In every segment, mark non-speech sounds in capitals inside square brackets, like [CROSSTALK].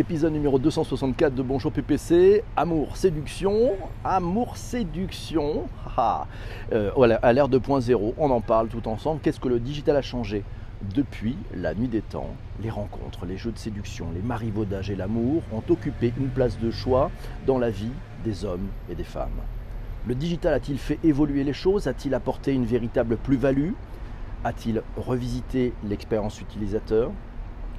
Épisode numéro 264 de Bonjour PPC. Amour, séduction. Amour, séduction. Ah, à l'ère 2.0, on en parle tout ensemble. Qu'est-ce que le digital a changé depuis la nuit des temps? Les rencontres, les jeux de séduction, les marivaudages et l'amour ont occupé une place de choix dans la vie des hommes et des femmes. Le digital a-t-il fait évoluer les choses? A-t-il apporté une véritable plus-value? A-t-il revisité l'expérience utilisateur?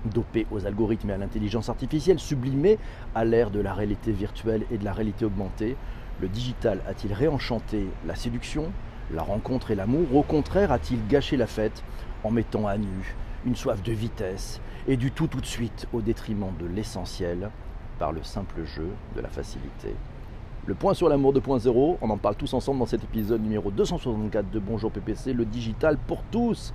Dopé aux algorithmes et à l'intelligence artificielle, sublimé à l'ère de la réalité virtuelle et de la réalité augmentée, le digital a-t-il réenchanté la séduction, la rencontre et l'amour? Au contraire, a-t-il gâché la fête en mettant à nu une soif de vitesse et du tout tout de suite au détriment de l'essentiel par le simple jeu de la facilité? Le point sur l'amour 2.0, on en parle tous ensemble dans cet épisode numéro 264 de Bonjour PPC, le digital pour tous.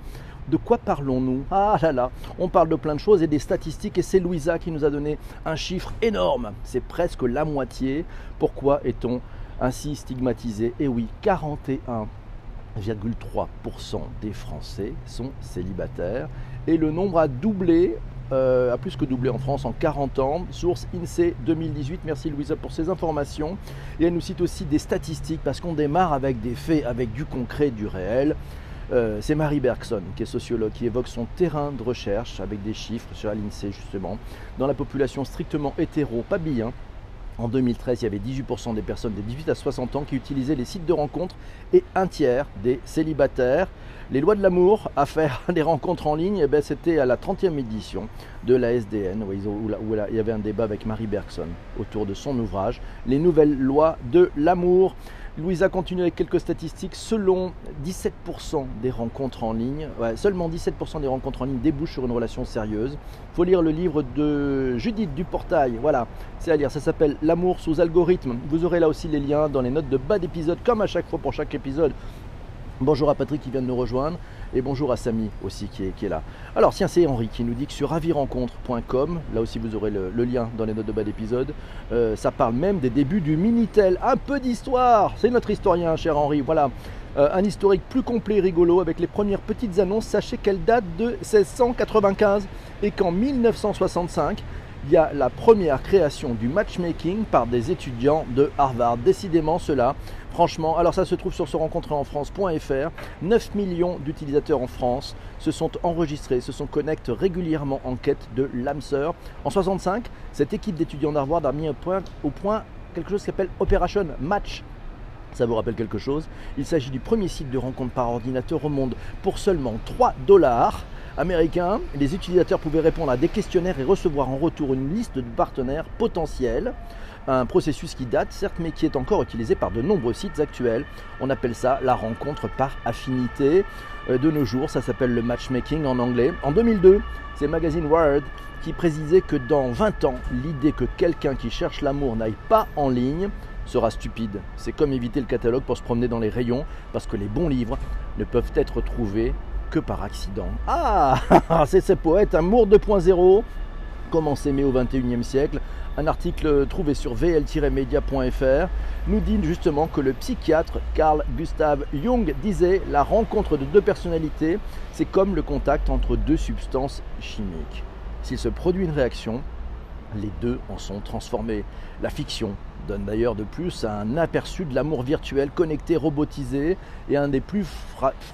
De quoi parlons-nous? Ah là là, on parle de plein de choses et des statistiques et c'est Louisa qui nous a donné un chiffre énorme. C'est presque la moitié. Pourquoi est-on ainsi stigmatisé? Eh oui, 41,3% des Français sont célibataires et le nombre a doublé euh, a plus que doublé en France en 40 ans. Source INSEE 2018. Merci Louisa pour ces informations. Et elle nous cite aussi des statistiques parce qu'on démarre avec des faits, avec du concret, du réel. Euh, c'est Marie Bergson, qui est sociologue, qui évoque son terrain de recherche avec des chiffres sur l'INSEE justement. Dans la population strictement hétéro, pas bi, hein. en 2013, il y avait 18% des personnes de 18 à 60 ans qui utilisaient les sites de rencontres et un tiers des célibataires. Les lois de l'amour à faire [LAUGHS] des rencontres en ligne, eh ben, c'était à la 30e édition de la SDN, où, il y avait un débat avec Marie Bergson autour de son ouvrage, Les nouvelles lois de l'amour. Louisa continue avec quelques statistiques. Selon 17% des rencontres en ligne, seulement 17% des rencontres en ligne débouchent sur une relation sérieuse. Il faut lire le livre de Judith Duportail. Voilà, c'est à lire. Ça s'appelle L'amour sous algorithme. Vous aurez là aussi les liens dans les notes de bas d'épisode, comme à chaque fois pour chaque épisode. Bonjour à Patrick qui vient de nous rejoindre et bonjour à Samy aussi qui est, là. Alors tiens c'est Henri qui nous dit que sur avirencontre.com, là aussi vous aurez le, lien dans les notes de bas d'épisode, euh, ça parle même des débuts du Minitel. Un peu d'histoire, c'est notre historien cher Henri, voilà. Euh, un historique plus complet et rigolo avec les premières petites annonces. Sachez qu'elle date de 1695 et qu'en 1965, il y a la première création du matchmaking par des étudiants de Harvard. Décidément cela Franchement, alors ça se trouve sur se rencontrer en France.fr. 9 millions d'utilisateurs en France se sont enregistrés, se sont connectés régulièrement en quête de l'âme sœur. En 65, cette équipe d'étudiants d'Harvard a mis au point, au point quelque chose qui s'appelle Operation Match. Ça vous rappelle quelque chose? Il s'agit du premier site de rencontre par ordinateur au monde pour seulement 3 dollars américains. Les utilisateurs pouvaient répondre à des questionnaires et recevoir en retour une liste de partenaires potentiels un processus qui date certes mais qui est encore utilisé par de nombreux sites actuels. On appelle ça la rencontre par affinité. Euh, de nos jours, ça s'appelle le matchmaking en anglais. En 2002, c'est Magazine Wired qui précisait que dans 20 ans, l'idée que quelqu'un qui cherche l'amour n'aille pas en ligne sera stupide. C'est comme éviter le catalogue pour se promener dans les rayons parce que les bons livres ne peuvent être trouvés que par accident. Ah, [LAUGHS] c'est ce poète, Amour 2.0, comment s'aimer au 21e siècle, un article trouvé sur vl-media.fr nous dit justement que le psychiatre Carl Gustav Jung disait la rencontre de deux personnalités, c'est comme le contact entre deux substances chimiques. S'il se produit une réaction, les deux en sont transformés. La fiction donne d'ailleurs de plus un aperçu de l'amour virtuel connecté, robotisé, et un des plus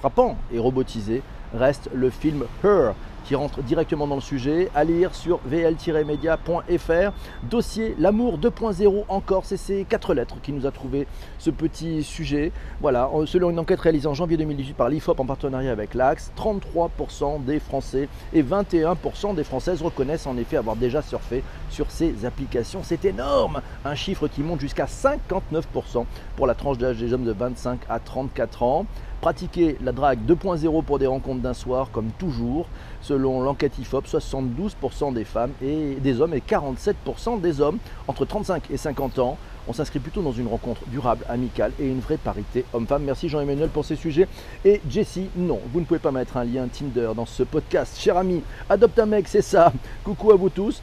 frappants et robotisés reste le film Her qui rentre directement dans le sujet, à lire sur vl-media.fr. Dossier L'amour 2.0 encore, c'est ces quatre lettres qui nous a trouvé ce petit sujet. Voilà, selon une enquête réalisée en janvier 2018 par l'IFOP en partenariat avec l'Axe, 33% des Français et 21% des Françaises reconnaissent en effet avoir déjà surfé sur ces applications. C'est énorme Un chiffre qui monte jusqu'à 59% pour la tranche d'âge des hommes de 25 à 34 ans. Pratiquer la drague 2.0 pour des rencontres d'un soir, comme toujours. Selon l'enquête IFOP, 72% des femmes et des hommes et 47% des hommes entre 35 et 50 ans. On s'inscrit plutôt dans une rencontre durable, amicale et une vraie parité homme-femme. Merci Jean-Emmanuel pour ces sujets. Et Jessie, non, vous ne pouvez pas mettre un lien Tinder dans ce podcast. Cher ami, adopte un mec, c'est ça. Coucou à vous tous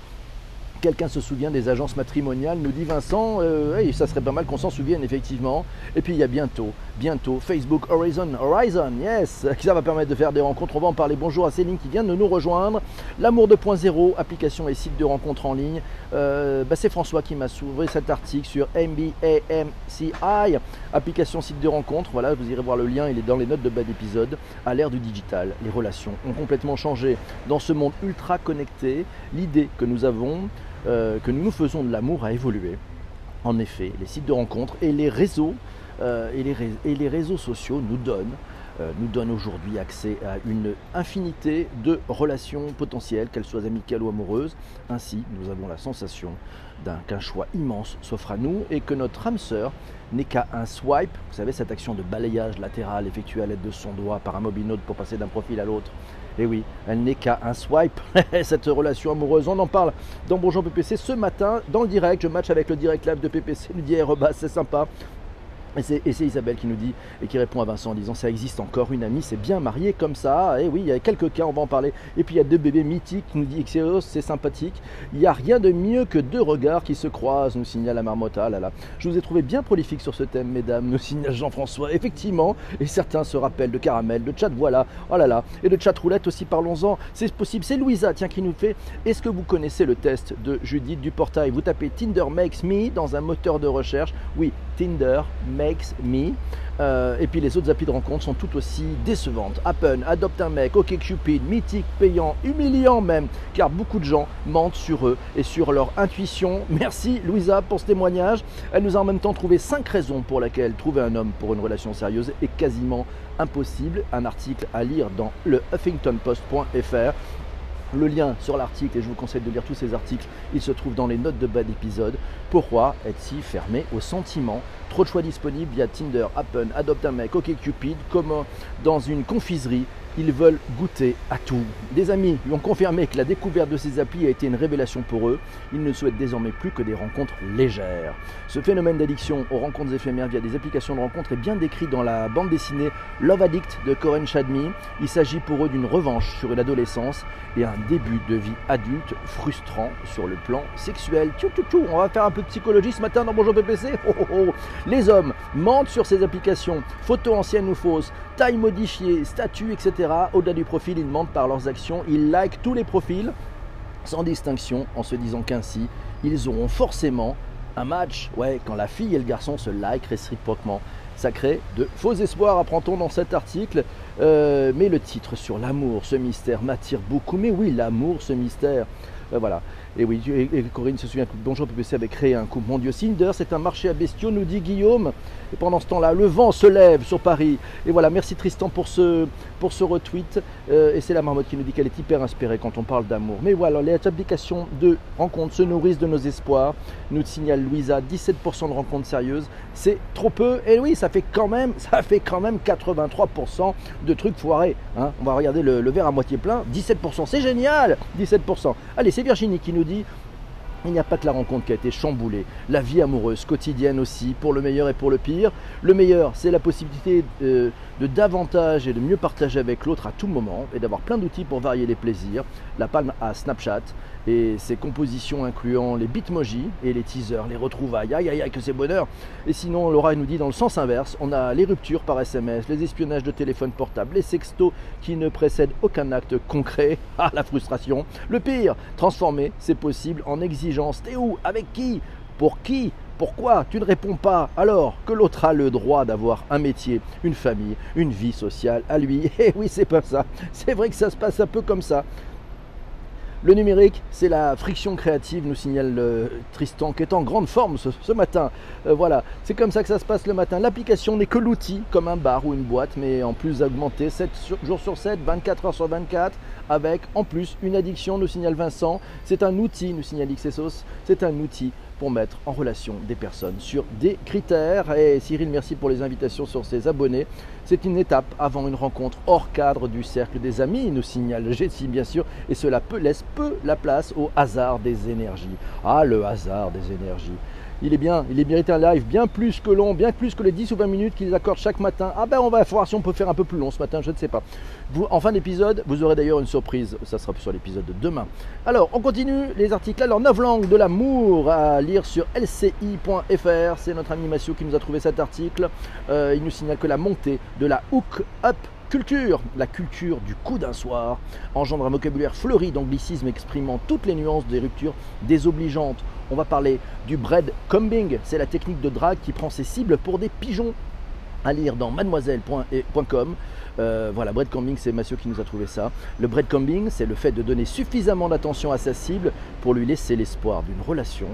Quelqu'un se souvient des agences matrimoniales, nous dit Vincent, euh, ça serait pas mal qu'on s'en souvienne effectivement. Et puis il y a bientôt, bientôt Facebook Horizon, Horizon, yes, [LAUGHS] ça va permettre de faire des rencontres. On va en parler. Bonjour à Céline qui vient de nous rejoindre. L'amour 2.0, application et site de rencontres en ligne. Euh, bah, c'est François qui m'a s'ouvert cet article sur MBAMCI, application site de rencontres. Voilà, vous irez voir le lien, il est dans les notes de bas d'épisode. À l'ère du digital, les relations ont complètement changé. Dans ce monde ultra connecté, l'idée que nous avons euh, que nous nous faisons de l'amour a évolué. En effet, les sites de rencontres et les réseaux, euh, et, les, réseaux sociaux nous donnent, euh, nous donnent aujourd'hui accès à une infinité de relations potentielles, qu'elles soient amicales ou amoureuses. Ainsi, nous avons la sensation qu'un choix immense s'offre à nous et que notre âme sœur n'est qu'à un swipe, vous savez cette action de balayage latéral effectuée à l'aide de son doigt par un mobile pour passer d'un profil à l'autre, et eh oui, elle n'est qu'à un swipe, [LAUGHS] cette relation amoureuse. On en parle dans Bonjour PPC ce matin, dans le direct. Je match avec le direct live de PPC. Il dit, c'est sympa. Et c'est Isabelle qui nous dit et qui répond à Vincent en disant ça existe encore une amie, c'est bien marié comme ça. Et oui, il y a quelques cas, on va en parler. Et puis il y a deux bébés mythiques qui nous dit Xeros, c'est sympathique. Il n'y a rien de mieux que deux regards qui se croisent, nous signale la marmotte. Ah là là. Je vous ai trouvé bien prolifique sur ce thème, mesdames, nous signale Jean-François. Effectivement, et certains se rappellent de caramel, de chat voilà, oh là là, et de chat roulette aussi, parlons-en. C'est possible. C'est Louisa, tiens, qui nous fait Est-ce que vous connaissez le test de Judith du portail Vous tapez Tinder Makes Me dans un moteur de recherche. Oui, Tinder Makes Me. Euh, et puis les autres applis de rencontre sont tout aussi décevantes. Appen, Adopte un mec, OkCupid, mythique, payant, humiliant même, car beaucoup de gens mentent sur eux et sur leur intuition. [LAUGHS] Merci Louisa pour ce témoignage. Elle nous a en même temps trouvé 5 raisons pour lesquelles trouver un homme pour une relation sérieuse est quasiment impossible. Un article à lire dans le huffingtonpost.fr. Le lien sur l'article, et je vous conseille de lire tous ces articles, il se trouve dans les notes de bas d'épisode. Pourquoi être si fermé aux sentiments Trop de choix disponibles via Tinder, Appen, Adopt un mec, OkCupid, comme dans une confiserie ils veulent goûter à tout. Des amis lui ont confirmé que la découverte de ces applis a été une révélation pour eux. Ils ne souhaitent désormais plus que des rencontres légères. Ce phénomène d'addiction aux rencontres éphémères via des applications de rencontres est bien décrit dans la bande dessinée Love Addict de Corinne Chadmi. Il s'agit pour eux d'une revanche sur une adolescence et un début de vie adulte frustrant sur le plan sexuel. Tchou, tchou, tchou. On va faire un peu de psychologie ce matin dans Bonjour PPC. [LAUGHS] Oh, oh, oh. Les hommes mentent sur ces applications, photos anciennes ou fausses, taille modifiée, statut, etc au-delà du profil, ils demandent par leurs actions, ils like tous les profils sans distinction en se disant qu'ainsi, ils auront forcément un match. Ouais, quand la fille et le garçon se like réciproquement. Ça crée de faux espoirs, apprend-on dans cet article. Euh, mais le titre sur l'amour, ce mystère m'attire beaucoup. Mais oui, l'amour, ce mystère. Euh, voilà. Et oui, et Corinne se souvient que Bonjour PPC avait créé un couple mondial. Cinder, c'est un marché à bestiaux, nous dit Guillaume. Et pendant ce temps-là, le vent se lève sur Paris. Et voilà, merci Tristan pour ce, pour ce retweet. Euh, et c'est la marmotte qui nous dit qu'elle est hyper inspirée quand on parle d'amour. Mais voilà, les applications de rencontres se nourrissent de nos espoirs. Nous signale Louisa, 17% de rencontres sérieuses. C'est trop peu. Et oui, ça fait quand même, [LAUGHS] ça fait quand même 83% de trucs foirés. Hein. On va regarder le, le verre à moitié plein. 17%, c'est génial 17%. Allez, c'est Virginie qui nous dit il n'y a pas que la rencontre qui a été chamboulée, la vie amoureuse quotidienne aussi, pour le meilleur et pour le pire. Le meilleur, c'est la possibilité de, de, davantage et de mieux partager avec l'autre à tout moment et d'avoir plein d'outils pour varier les plaisirs. La palme à Snapchat, et ses compositions incluant les bitmojis et les teasers, les retrouvailles, aïe aïe aïe que c'est bonheur. Et sinon, Laura nous dit dans le sens inverse, on a les ruptures par SMS, les espionnages de téléphone portable, les sextos qui ne précèdent aucun acte concret, [LAUGHS] ah la frustration. Le pire, transformer, c'est possible en T'es où? Avec qui? Pour qui? Pourquoi? Tu ne réponds pas. Alors que l'autre a le droit d'avoir un métier, une famille, une vie sociale à lui. [LAUGHS] Eh oui, c'est pas ça. C'est vrai que ça se passe un peu comme ça. Le numérique, c'est la friction créative, nous signale euh, Tristan, qui est en grande forme ce, matin. Euh, voilà, c'est comme ça que ça se passe le matin. L'application n'est que l'outil, comme un bar ou une boîte, mais en plus augmenté 7 jours sur 7, 24 heures sur 24, avec en plus une addiction, nous signale Vincent. C'est un outil, nous signale XSOS, c'est un outil pour mettre en relation des personnes sur des critères. Et Cyril, merci pour les invitations sur ses abonnés. C'est une étape avant une rencontre hors cadre du cercle des amis, nous signale Jessie bien sûr, et cela peut laisser peu la place au hasard des énergies. Ah, le hasard des énergies il est bien, il est mérité un live bien plus que long, bien plus que les 10 ou 20 minutes qu'ils accordent chaque matin. Ah ben on va voir si on peut faire un peu plus long ce matin, je ne sais pas. En fin d'épisode, vous aurez d'ailleurs une surprise, ça sera sur l'épisode de demain. Alors, on continue les articles. Alors, 9 langues de l'amour à lire sur lci.fr. C'est notre ami Massio qui nous a trouvé cet article. Euh, il nous signale que la montée de la hook up Culture, la culture du coup d'un soir, engendre un vocabulaire fleuri d'anglicisme exprimant toutes les nuances des ruptures désobligeantes. On va parler du breadcombing, c'est la technique de drague qui prend ses cibles pour des pigeons. À lire dans mademoiselle.com. Euh, voilà, breadcombing, c'est Mathieu qui nous a trouvé ça. Le breadcombing, c'est le fait de donner suffisamment d'attention à sa cible pour lui laisser l'espoir d'une relation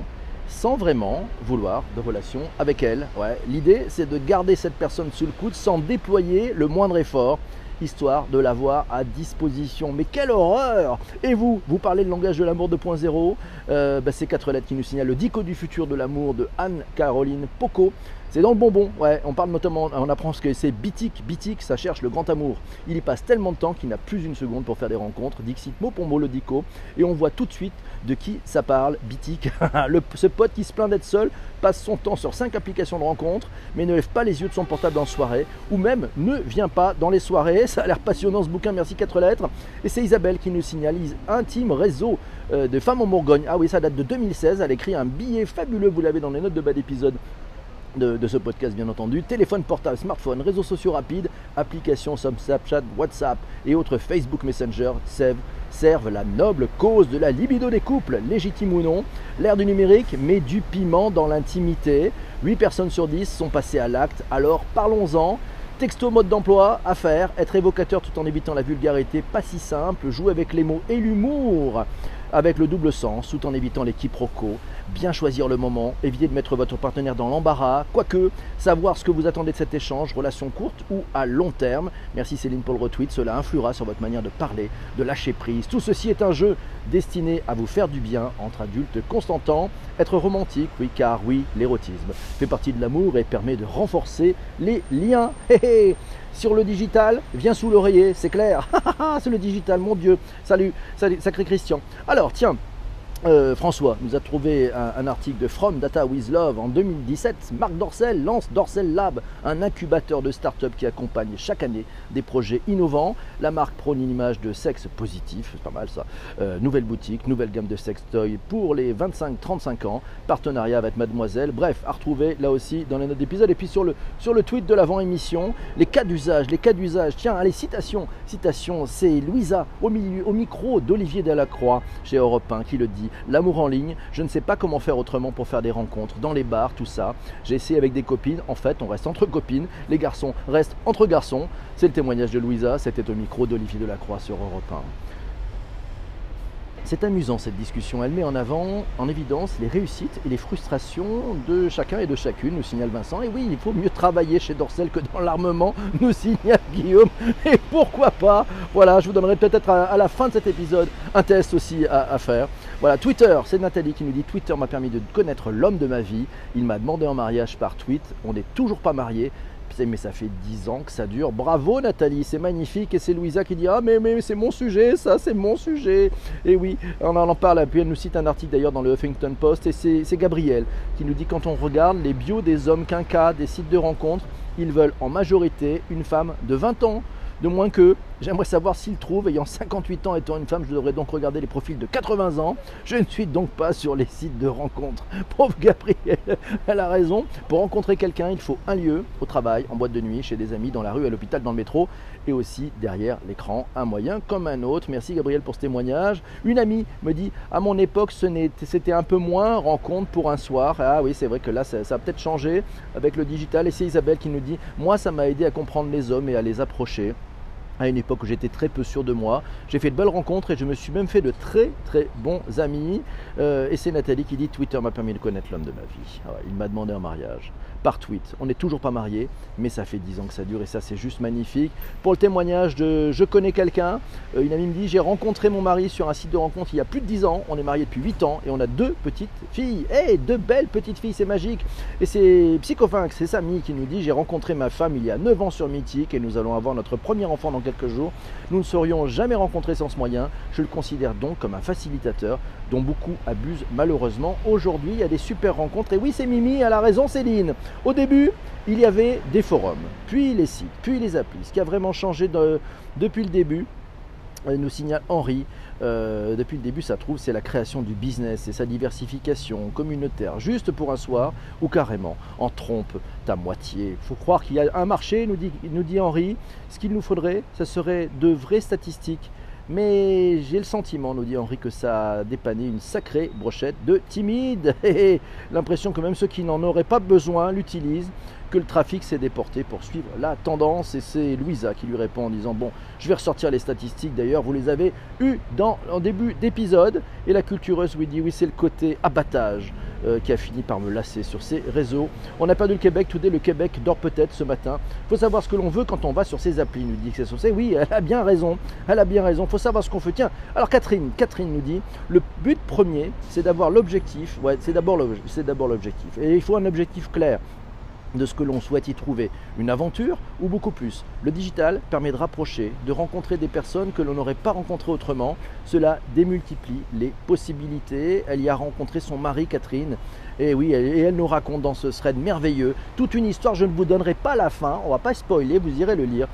sans vraiment vouloir de relation avec elle. Ouais. L'idée, c'est de garder cette personne sous le coude sans déployer le moindre effort, histoire de l'avoir à disposition. Mais quelle horreur Et vous, vous parlez le langage de l'amour 2.0 euh, bah, C'est quatre lettres qui nous signalent le dico du futur de l'amour de Anne-Caroline Poco. C'est dans le bonbon, ouais, on parle notamment, on apprend ce que c'est Bitic, Bitic, ça cherche le grand amour. Il y passe tellement de temps qu'il n'a plus une seconde pour faire des rencontres, Dixit mot pour mot le dico, et on voit tout de suite de qui ça parle, Bitic, [LAUGHS] ce pote qui se plaint d'être seul, passe son temps sur 5 applications de rencontres, mais ne lève pas les yeux de son portable en soirée, ou même ne vient pas dans les soirées, [LAUGHS] ça a l'air passionnant ce bouquin, merci 4 lettres, et c'est Isabelle qui nous signalise Intime Réseau euh, de Femmes en Bourgogne, ah oui ça date de 2016, elle écrit un billet fabuleux, vous l'avez dans les notes de bas d'épisode, de, ce podcast bien entendu. Téléphone portable, smartphone, réseaux sociaux rapides, applications comme Snapchat, WhatsApp et autres Facebook Messenger servent, la noble cause de la libido des couples, légitime ou non. L'ère du numérique met du piment dans l'intimité. 8 personnes sur 10 sont passées à l'acte, alors parlons-en. Texto mode d'emploi, à être évocateur tout en évitant la vulgarité, pas si simple, jouer avec les mots et l'humour avec le double sens tout en évitant les quiproquos, bien choisir le moment, éviter de mettre votre partenaire dans l'embarras, quoique savoir ce que vous attendez de cet échange, relation courte ou à long terme. Merci Céline pour le retweet, cela influera sur votre manière de parler, de lâcher prise. Tout ceci est un jeu destiné à vous faire du bien entre adultes constantants, être romantique, oui car oui, l'érotisme fait partie de l'amour et permet de renforcer les liens. Sur le digital, viens sous l'oreiller, c'est clair. [LAUGHS] c'est le digital, mon Dieu. Salut, salut, sacré Christian. Alors, tiens, euh, François nous a trouvé un, article de From Data with Love en 2017. Marc Dorcel lance Dorcel Lab, un incubateur de start-up qui accompagne chaque année des projets innovants. La marque prône une image de sexe positif, c'est pas mal ça. Euh, nouvelle boutique, nouvelle gamme de sextoy pour les 25-35 ans. Partenariat avec Mademoiselle. Bref, à retrouver là aussi dans les notes d'épisode. Et puis sur le, sur tweet de l'avant-émission, les cas d'usage, les cas d'usage. Tiens, allez, citation, citation, c'est Louisa au, au micro d'Olivier Delacroix chez Europe 1 qui le dit l'amour en ligne, je ne sais pas comment faire autrement pour faire des rencontres, dans les bars, tout ça. J'ai essayé avec des copines, en fait on reste entre copines, les garçons restent entre garçons. C'est le témoignage de Louisa, c'était au micro d'Olivier Delacroix sur Europe 1. C'est amusant cette discussion, elle met en avant, en évidence, les réussites et les frustrations de chacun et de chacune, nous signale Vincent. Et oui, il faut mieux travailler chez Dorcel que dans l'armement, [LAUGHS] nous signale Guillaume. Et pourquoi pas? Voilà, je vous donnerai peut-être à, la fin de cet épisode un test aussi à, faire. Voilà, Twitter, c'est Nathalie qui nous dit Twitter m'a permis de connaître l'homme de ma vie. Il m'a demandé en mariage par tweet. On n'est toujours pas mariés mais ça fait 10 ans que ça dure. Bravo Nathalie, c'est magnifique. Et c'est Louisa qui dit Ah, mais, mais c'est mon sujet, ça, c'est mon sujet. Et oui, on en parle. Puis elle nous cite un article d'ailleurs dans le Huffington Post. Et c'est Gabriel qui nous dit Quand on regarde les bios des hommes quinca des sites de rencontres, ils veulent en majorité une femme de 20 ans de moins que j'aimerais savoir s'il trouve, ayant 58 ans étant une femme, je devrais donc regarder les profils de 80 ans. Je ne suis donc pas sur les sites de rencontres. [LAUGHS] Pauvre Gabrielle, [LAUGHS] elle a raison. Pour rencontrer quelqu'un, il faut un lieu, au travail, en boîte de nuit, chez des amis, dans la rue, à l'hôpital, dans le métro, et aussi derrière l'écran, un moyen comme un autre. Merci Gabriel pour ce témoignage. Une amie me dit, à mon époque, c'était un peu moins rencontre pour un soir. Ah oui, c'est vrai que là, ça a peut-être changé avec le digital. Et c'est Isabelle qui nous dit, moi, ça m'a aidé à comprendre les hommes et à les approcher à une époque où j'étais très peu sûr de moi. J'ai fait de belles rencontres et je me suis même fait de très très bons amis. Euh, et c'est Nathalie qui dit Twitter m'a permis de connaître l'homme de ma vie. Ah il m'a demandé un mariage par tweet. On n'est toujours pas mariés, mais ça fait 10 ans que ça dure et ça c'est juste magnifique. Pour le témoignage de Je connais quelqu'un, euh, une amie me dit J'ai rencontré mon mari sur un site de rencontre il y a plus de 10 ans. On est mariés depuis 8 ans et on a deux petites filles. Eh, deux belles petites filles, c'est magique. Et c'est Psychofinx, c'est Samy qui nous dit J'ai rencontré ma femme il y a 9 ans sur Mythique et nous allons avoir notre premier enfant dans quelques jours. Nous ne serions jamais rencontrés sans ce moyen. Je le considère donc comme un facilitateur dont beaucoup abusent malheureusement. Aujourd'hui, il y a des super rencontres. Et oui, c'est Mimi, elle a raison, Céline. Au début, il y avait des forums, puis les sites, puis les applis. Ce qui a vraiment changé depuis le début, nous signale Henri, euh, depuis le début, ça trouve, c'est la création du business et sa diversification communautaire, juste pour un soir, ou carrément en trompe ta moitié. Il faut croire qu'il y a un marché, nous dit, nous dit Henri. Ce qu'il nous faudrait, ce serait de vraies statistiques. Mais j'ai le sentiment, nous dit Henri, que ça a dépanné une sacrée brochette de timides. [LAUGHS] L'impression que même ceux qui n'en auraient pas besoin l'utilisent que le trafic s'est déporté pour suivre la tendance. Et c'est Louisa qui lui répond en disant Bon, je vais ressortir les statistiques d'ailleurs, vous les avez eues dans, en début d'épisode. Et la cultureuse lui dit Oui, c'est le côté abattage euh, qui a fini par me lasser sur ces réseaux. On pas de le Québec, tout le Québec dort peut-être ce matin. Faut savoir ce que l'on veut quand on va sur ces applis, nous dit c'est Oui, elle a bien raison, elle a bien raison. Il faut savoir ce qu'on fait. Tiens, alors Catherine, Catherine nous dit Le but premier, c'est d'avoir l'objectif. Ouais, c'est d'abord l'objectif. Et il faut un objectif clair de ce que l'on souhaite y trouver, une aventure ou beaucoup plus. Le digital permet de rapprocher, de rencontrer des personnes que l'on n'aurait pas rencontrées autrement. Cela démultiplie les possibilités. Elle y a rencontré son mari Catherine. Et oui, et elle nous raconte dans ce thread merveilleux toute une histoire. Je ne vous donnerai pas la fin, on va pas spoiler, vous irez le lire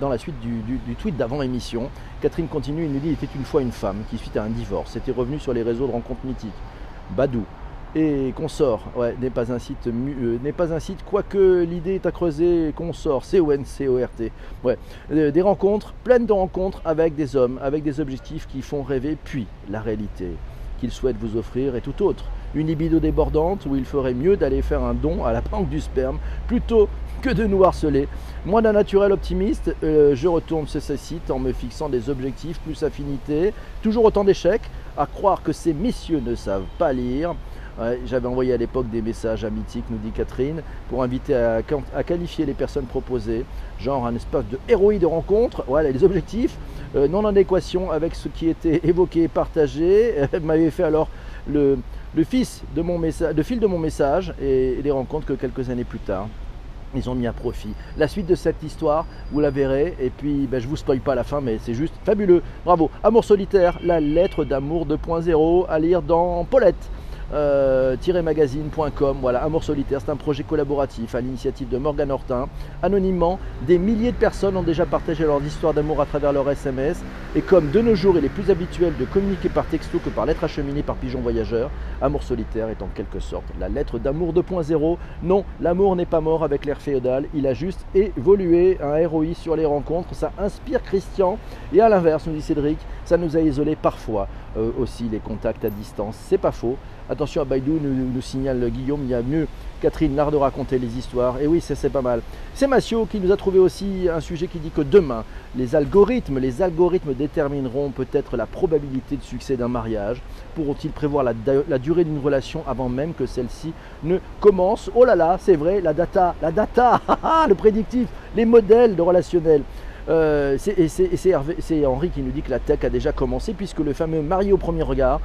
dans la suite du, du tweet d'avant émission. Catherine continue, il nous dit il était une fois une femme qui, suite à un divorce, était revenue sur les réseaux de rencontres mythiques. Badou, et Consort ouais, n'est pas un site euh, n'est pas un site quoique l'idée est à creuser Consort C O N C O R T ouais euh, des rencontres pleines de rencontres avec des hommes avec des objectifs qui font rêver puis la réalité qu'ils souhaitent vous offrir est tout autre une libido débordante où il ferait mieux d'aller faire un don à la banque du sperme plutôt que de nous harceler. Moi d'un naturel optimiste, euh, je retourne sur ce site en me fixant des objectifs plus affinités, toujours autant d'échecs, à croire que ces messieurs ne savent pas lire. J'avais envoyé à l'époque des messages à Mythique, nous dit Catherine, pour inviter à, qualifier les personnes proposées, genre un espace de héroïne de rencontre, voilà les objectifs, euh, non en adéquation avec ce qui était [LAUGHS] évoqué et partagé. M'avait fait alors le, fil de mon message et, les rencontres que quelques années plus tard ils ont mis à profit. La suite de cette histoire, vous la verrez. Et puis, ben, je vous spoil pas la fin, mais c'est juste fabuleux. Bravo. Amour solitaire, la lettre d'amour 2.0 à lire dans Paulette euh, magazine.com. Voilà, Amour solitaire, c'est un projet collaboratif à l'initiative de Morgan Hortin. Anonymement, des milliers de personnes ont déjà partagé leur histoire d'amour à travers leur SMS. Et comme de nos jours, il est plus habituel de communiquer par texto que par lettre acheminée par pigeon voyageur, Amour solitaire est en quelque sorte la lettre d'amour 2.0. Non, l'amour n'est pas mort avec l'ère féodale, il a juste évolué. Un héroï sur les rencontres, ça inspire Christian. Et à l'inverse, nous dit Cédric, ça nous a isolés parfois euh, aussi les contacts à distance. C'est pas faux. Attention à Baïdou, nous, signale Guillaume, il y a mieux Catherine l'art de raconter les histoires. Et oui, c'est pas mal. C'est Massio qui nous a trouvé aussi un sujet qui dit que demain, les algorithmes, les algorithmes détermineront peut-être la probabilité de succès d'un mariage. Pourront-ils prévoir la, durée d'une relation avant même que celle-ci ne commence? Oh là là, c'est vrai, la data, la data, [LAUGHS] le prédictif, les modèles de relationnel. Euh, c'est Henri qui nous dit que la tech a déjà commencé puisque le fameux marié au premier regard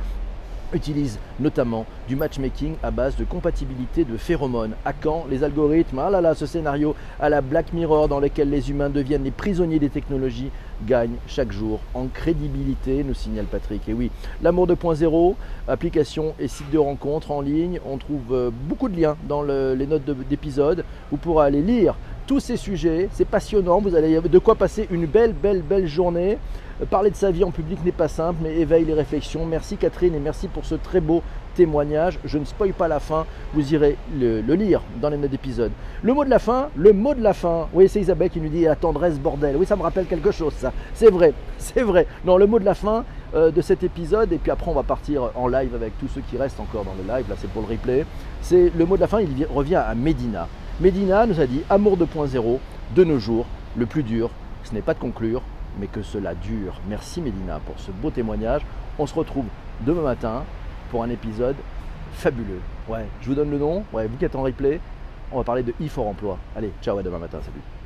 utilise notamment du matchmaking à base de compatibilité de phéromones. À quand les algorithmes? Ah là là, ce scénario à la Black Mirror dans lequel les humains deviennent les prisonniers des technologies gagne chaque jour en crédibilité, nous signale Patrick. Et oui, l'amour 2.0, application et site de rencontre en ligne, on trouve euh, beaucoup de liens dans les notes d'épisode. Vous pourrez aller lire tous ces sujets, c'est passionnant, vous allez de quoi passer une belle, belle, belle journée. Parler de sa vie en public n'est pas simple, mais éveille les réflexions. Merci Catherine et merci pour ce très beau témoignage. Je ne spoil pas la fin, vous irez le, lire dans les notes d'épisode. Le mot de la fin, le mot de la fin. Oui, c'est Isabelle qui nous dit la tendresse, bordel. Oui, ça me rappelle quelque chose, ça. C'est vrai, [LAUGHS] c'est vrai. Non, le mot de la fin euh, de cet épisode, et puis après, on va partir en live avec tous ceux qui restent encore dans le live. Là, c'est pour le replay. C'est le mot de la fin, il revient à Medina. Medina nous a dit Amour 2.0, de nos jours, le plus dur, ce n'est pas de conclure, mais que cela dure. Merci Medina pour ce beau témoignage. On se retrouve demain matin pour un épisode fabuleux. Ouais, je vous donne le nom. Ouais, vous qui êtes en replay, on va parler de e emploi. Allez, ciao, à demain matin, salut.